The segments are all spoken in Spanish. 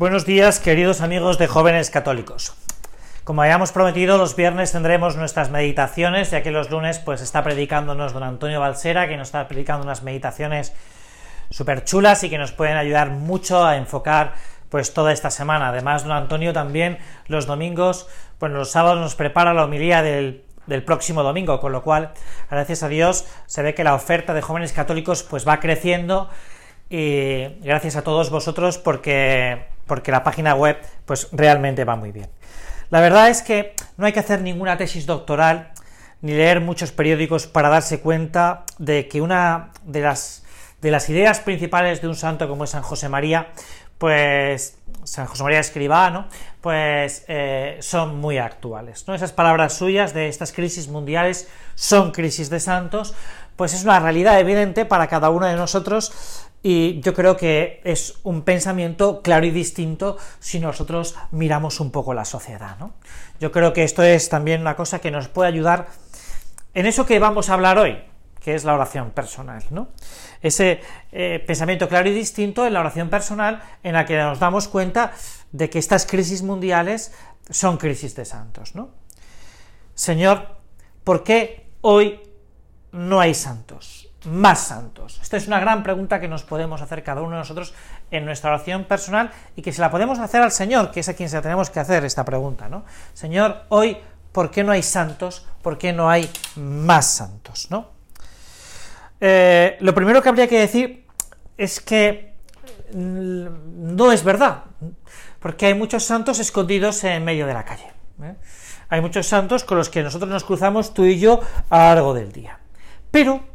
Buenos días, queridos amigos de jóvenes católicos. Como habíamos prometido, los viernes tendremos nuestras meditaciones, ya que los lunes pues está predicándonos don Antonio Balsera, que nos está predicando unas meditaciones súper chulas y que nos pueden ayudar mucho a enfocar pues toda esta semana. Además, don Antonio también los domingos, pues los sábados nos prepara la homilía del, del próximo domingo, con lo cual, gracias a Dios, se ve que la oferta de jóvenes católicos pues va creciendo y gracias a todos vosotros porque, porque la página web pues realmente va muy bien. La verdad es que no hay que hacer ninguna tesis doctoral ni leer muchos periódicos para darse cuenta de que una de las, de las ideas principales de un santo como es San José María, pues San José María Escribá, ¿no? pues eh, son muy actuales. ¿no? Esas palabras suyas de estas crisis mundiales son crisis de santos, pues es una realidad evidente para cada uno de nosotros y yo creo que es un pensamiento claro y distinto si nosotros miramos un poco la sociedad. ¿no? Yo creo que esto es también una cosa que nos puede ayudar en eso que vamos a hablar hoy, que es la oración personal. ¿no? Ese eh, pensamiento claro y distinto en la oración personal en la que nos damos cuenta de que estas crisis mundiales son crisis de santos. ¿no? Señor, ¿por qué hoy no hay santos? Más santos? Esta es una gran pregunta que nos podemos hacer cada uno de nosotros en nuestra oración personal y que se la podemos hacer al Señor, que es a quien se la tenemos que hacer esta pregunta, ¿no? Señor, hoy, ¿por qué no hay santos? ¿Por qué no hay más santos? ¿no? Eh, lo primero que habría que decir es que no es verdad, porque hay muchos santos escondidos en medio de la calle. ¿eh? Hay muchos santos con los que nosotros nos cruzamos tú y yo a lo largo del día. Pero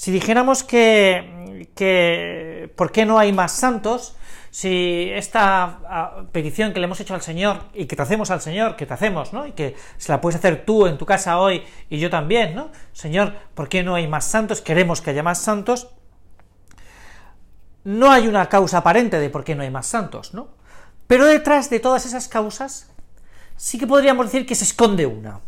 si dijéramos que, que ¿por qué no hay más santos? Si esta ah, petición que le hemos hecho al Señor y que te hacemos al Señor, que te hacemos, ¿no? Y que se la puedes hacer tú en tu casa hoy y yo también, ¿no? Señor, ¿por qué no hay más santos? Queremos que haya más santos. No hay una causa aparente de por qué no hay más santos, ¿no? Pero detrás de todas esas causas sí que podríamos decir que se esconde una.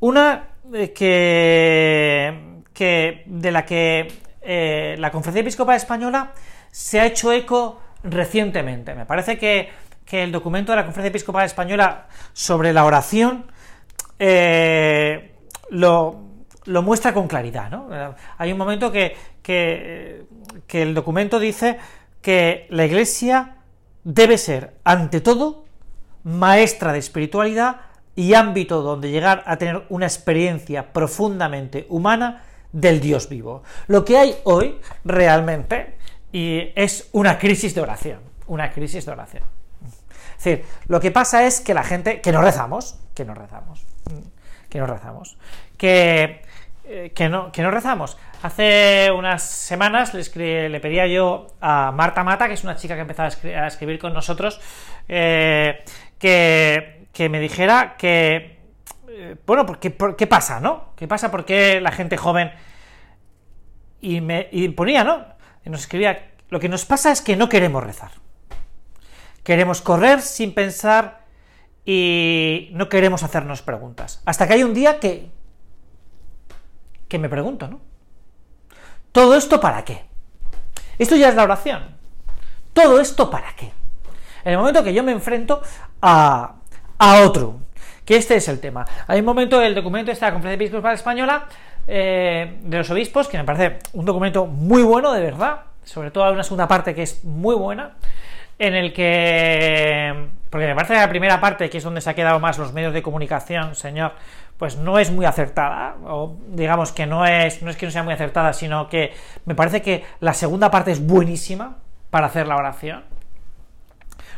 Una eh, que que, de la que eh, la Conferencia Episcopal Española se ha hecho eco recientemente. Me parece que, el documento de la Conferencia Episcopal Española sobre la oración eh, lo, muestra con claridad. ¿no? Hay un momento que, que, que el documento dice que la Iglesia debe ser, ante todo, maestra de espiritualidad y ámbito donde llegar a tener una experiencia profundamente humana del Dios vivo. Lo que hay hoy realmente y es una crisis de oración, una crisis de oración. Es decir, lo que pasa es que la gente, que no rezamos, que no rezamos, que no rezamos, que, eh, que, no, que no rezamos. Hace unas semanas le, pedía yo a Marta Mata, que es una chica que empezaba a, escribir, con nosotros, eh, que, que me dijera que eh, bueno, ¿por qué, pasa, no? ¿Qué pasa? ¿Por qué la gente joven... Y me ponía, ¿no? Y nos escribía, lo que nos pasa es que no queremos rezar. Queremos correr sin pensar y no queremos hacernos preguntas. Hasta que hay un día que... que me pregunto, ¿no? ¿Todo esto para qué? Esto ya es la oración. ¿Todo esto para qué? En el momento que yo me enfrento a, a otro, que este es el tema. Hay un momento del documento de esta Conferencia Episcopal Española eh, de los obispos, que me parece un documento muy bueno, de verdad, sobre todo hay una segunda parte que es muy buena, en el que, porque me parece que la primera parte, que es donde se ha quedado más los medios de comunicación, señor, pues no es muy acertada, o digamos que no es, no es que no sea muy acertada, sino que me parece que la segunda parte es buenísima para hacer la oración,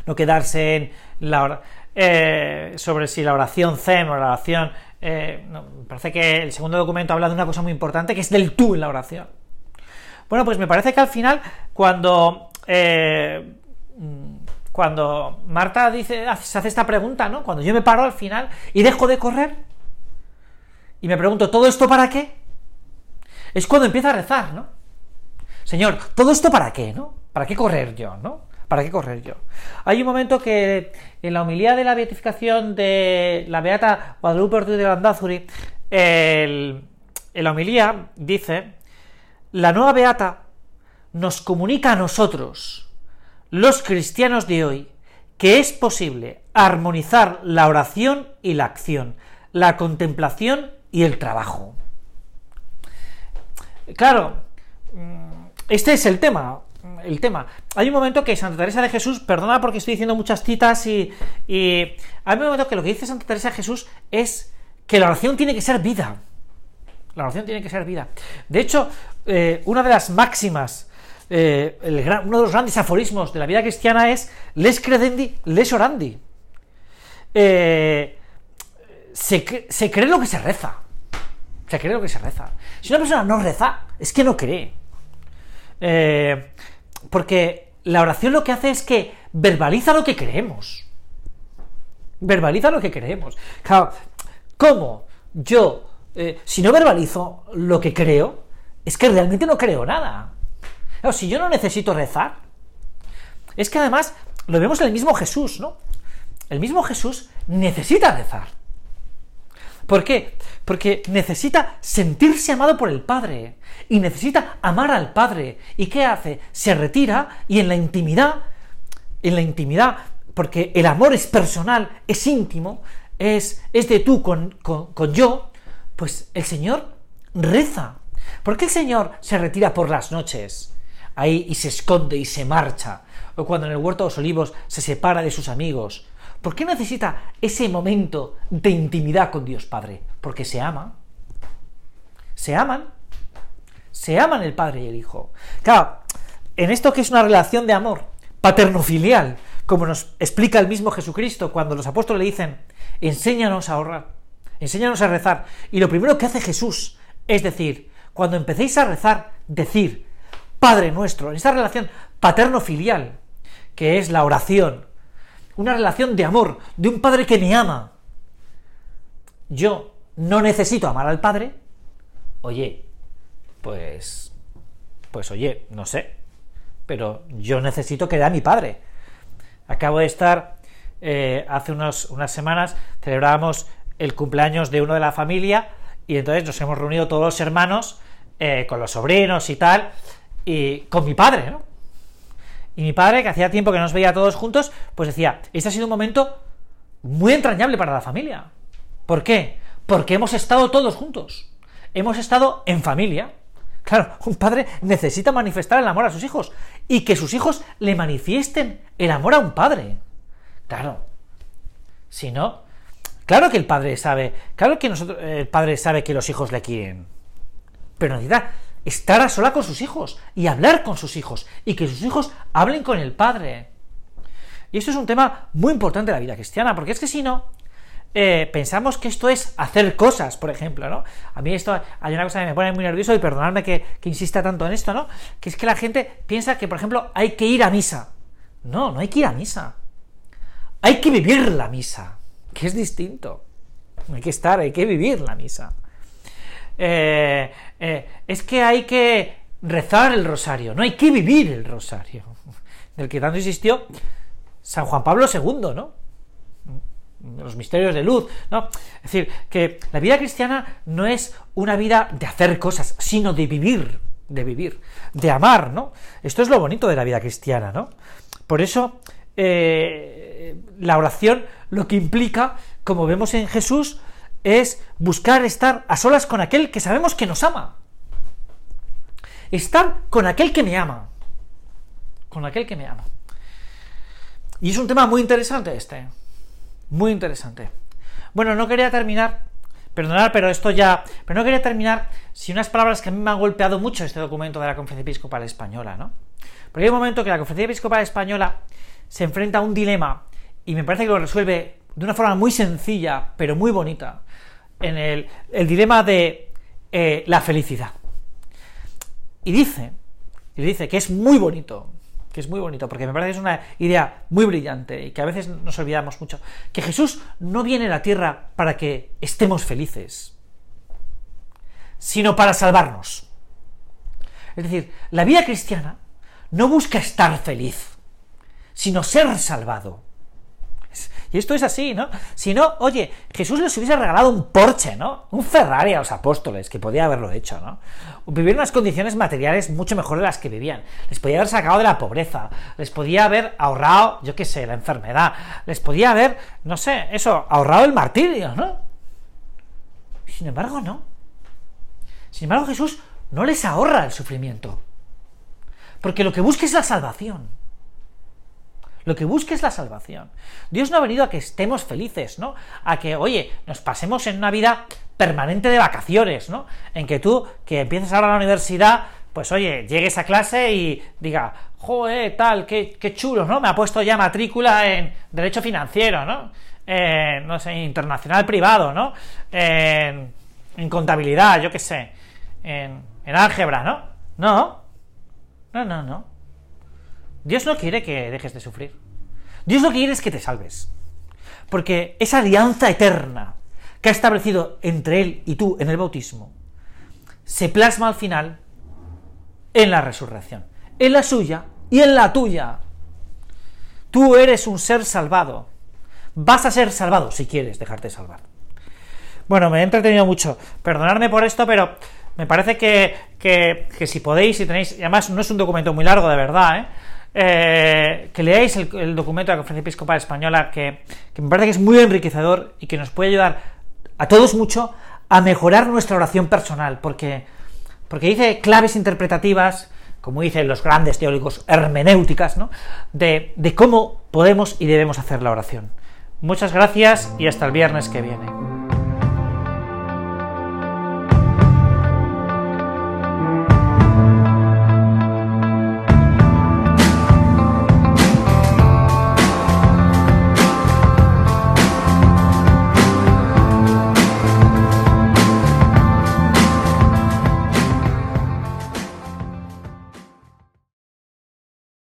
no quedarse en la eh, sobre si la oración Zen o la oración... Eh, parece que el segundo documento habla de una cosa muy importante, que es del tú en la oración. Bueno, pues me parece que al final, cuando... Eh, cuando Marta dice, se hace esta pregunta, ¿no? Cuando yo me paro al final y dejo de correr y me pregunto, ¿todo esto para qué? Es cuando empieza a rezar, ¿no? Señor, ¿todo esto para qué, no? ¿Para qué correr yo, no? ¿Para qué correr yo? Hay un momento que en la homilía de la beatificación de la Beata Guadalupe Ortiz de Landazuri, en la homilía dice, la nueva Beata nos comunica a nosotros los cristianos de hoy que es posible armonizar la oración y la acción, la contemplación y el trabajo. Claro, este es el tema. El tema. Hay un momento que Santa Teresa de Jesús, perdona porque estoy diciendo muchas citas y, hay un momento que lo que dice Santa Teresa de Jesús es que la oración tiene que ser vida. La oración tiene que ser vida. De hecho, eh, una de las máximas, eh, uno de los grandes aforismos de la vida cristiana es les credendi, les orandi. Eh, se, se cree lo que se reza. Se cree lo que se reza. Si una persona no reza, es que no cree. Eh, porque la oración lo que hace es que verbaliza lo que creemos. Verbaliza lo que creemos. Claro, ¿cómo yo, eh, si no verbalizo lo que creo, es que realmente no creo nada? Si yo no necesito rezar, es que además lo vemos en el mismo Jesús, ¿no? El mismo Jesús necesita rezar. ¿Por qué? Porque necesita sentirse amado por el Padre y necesita amar al Padre. ¿Y qué hace? Se retira y en la intimidad, en la intimidad, porque el amor es personal, es íntimo, es, es de tú con, con yo, pues el Señor reza. ¿Por qué el Señor se retira por las noches? Ahí y se esconde y se marcha. O cuando en el huerto de los olivos se separa de sus amigos ¿Por qué necesita ese momento de intimidad con Dios Padre? Porque se ama. Se aman. Se aman el Padre y el Hijo. Claro, en esto que es una relación de amor paterno-filial, como nos explica el mismo Jesucristo cuando los apóstoles le dicen, enséñanos a ahorrar, enséñanos a rezar. Y lo primero que hace Jesús es decir, cuando empecéis a rezar, decir, Padre nuestro, en esta relación paterno-filial, que es la oración, una relación de amor, de un padre que me ama. Yo no necesito amar al padre. Oye, pues. Pues oye, no sé. Pero yo necesito que a mi padre. Acabo de estar. Eh, hace unas semanas celebrábamos el cumpleaños de uno de la familia. Y entonces nos hemos reunido todos los hermanos. Eh, con los sobrinos y tal. Y con mi padre, ¿no? Y mi padre, que hacía tiempo que nos veía todos juntos, pues decía, este ha sido un momento muy entrañable para la familia. ¿Por qué? Porque hemos estado todos juntos. Hemos estado en familia. Claro, un padre necesita manifestar el amor a sus hijos y que sus hijos le manifiesten el amor a un padre. Claro. Si no, claro que el padre sabe, claro que nosotros, el padre sabe que los hijos le quieren. Pero necesita estar a sola con sus hijos y hablar con sus hijos y que sus hijos hablen con el padre. Y esto es un tema muy importante de la vida cristiana, porque es que si no, eh, pensamos que esto es hacer cosas, por ejemplo, ¿no? A mí esto hay una cosa que me pone muy nervioso y perdonadme que, que insista tanto en esto, ¿no? Que es que la gente piensa que, por ejemplo, hay que ir a misa. No, no hay que ir a misa. Hay que vivir la misa, que es distinto. Hay que estar, hay que vivir la misa. Eh, eh, es que hay que rezar el rosario, no hay que vivir el rosario, del que tanto insistió San Juan Pablo II, ¿no? Los misterios de luz, ¿no? Es decir, que la vida cristiana no es una vida de hacer cosas, sino de vivir, de vivir, de amar, ¿no? Esto es lo bonito de la vida cristiana, ¿no? Por eso, eh, la oración lo que implica, como vemos en Jesús, es buscar estar a solas con aquel que sabemos que nos ama. Estar con aquel que me ama. Con aquel que me ama. Y es un tema muy interesante este. Muy interesante. Bueno, no quería terminar. Perdonad, pero esto ya. Pero no quería terminar sin unas palabras que a mí me han golpeado mucho este documento de la Conferencia Episcopal Española, ¿no? Porque hay un momento que la Conferencia Episcopal Española se enfrenta a un dilema y me parece que lo resuelve de una forma muy sencilla, pero muy bonita, en el, dilema de eh, la felicidad. Y dice, y dice que es muy bonito, que es muy bonito, porque me parece que es una idea muy brillante y que a veces nos olvidamos mucho, que Jesús no viene a la tierra para que estemos felices, sino para salvarnos. Es decir, la vida cristiana no busca estar feliz, sino ser salvado. Es Y esto es así, ¿no? Si no, oye, Jesús les hubiese regalado un Porsche, ¿no? Un Ferrari a los apóstoles, que podía haberlo hecho, ¿no? Vivir unas condiciones materiales mucho mejores de las que vivían. Les podía haber sacado de la pobreza, les podía haber ahorrado, yo qué sé, la enfermedad, les podía haber, no sé, eso, ahorrado el martirio, ¿no? Sin embargo, no. Sin embargo, Jesús no les ahorra el sufrimiento. Porque lo que busca es la salvación. Lo que busca es la salvación. Dios no ha venido a que estemos felices, ¿no? A que, oye, nos pasemos en una vida permanente de vacaciones, ¿no? En que tú, que empieces ahora la universidad, pues oye, llegues a clase y diga, joder, tal, qué, qué chulo, ¿no? Me ha puesto ya matrícula en Derecho Financiero, ¿no? no sé, internacional privado, ¿no? En, en contabilidad, yo qué sé, en, en álgebra, ¿no? No, no, no, no. Dios no quiere que dejes de sufrir. Dios lo que quiere es que te salves. Porque esa alianza eterna que ha establecido entre Él y tú en el bautismo se plasma al final en la resurrección. En la suya y en la tuya. Tú eres un ser salvado. Vas a ser salvado si quieres dejarte salvar. Bueno, me he entretenido mucho. Perdonadme por esto, pero me parece que, que, que si podéis, si tenéis, y además no es un documento muy largo de verdad, ¿eh? Eh, que leáis el, documento de la Conferencia Episcopal Española, que, me parece que es muy enriquecedor y que nos puede ayudar a todos mucho a mejorar nuestra oración personal, porque, porque dice claves interpretativas, como dicen los grandes teóricos, hermenéuticas, ¿no? de, de cómo podemos y debemos hacer la oración. Muchas gracias y hasta el viernes que viene.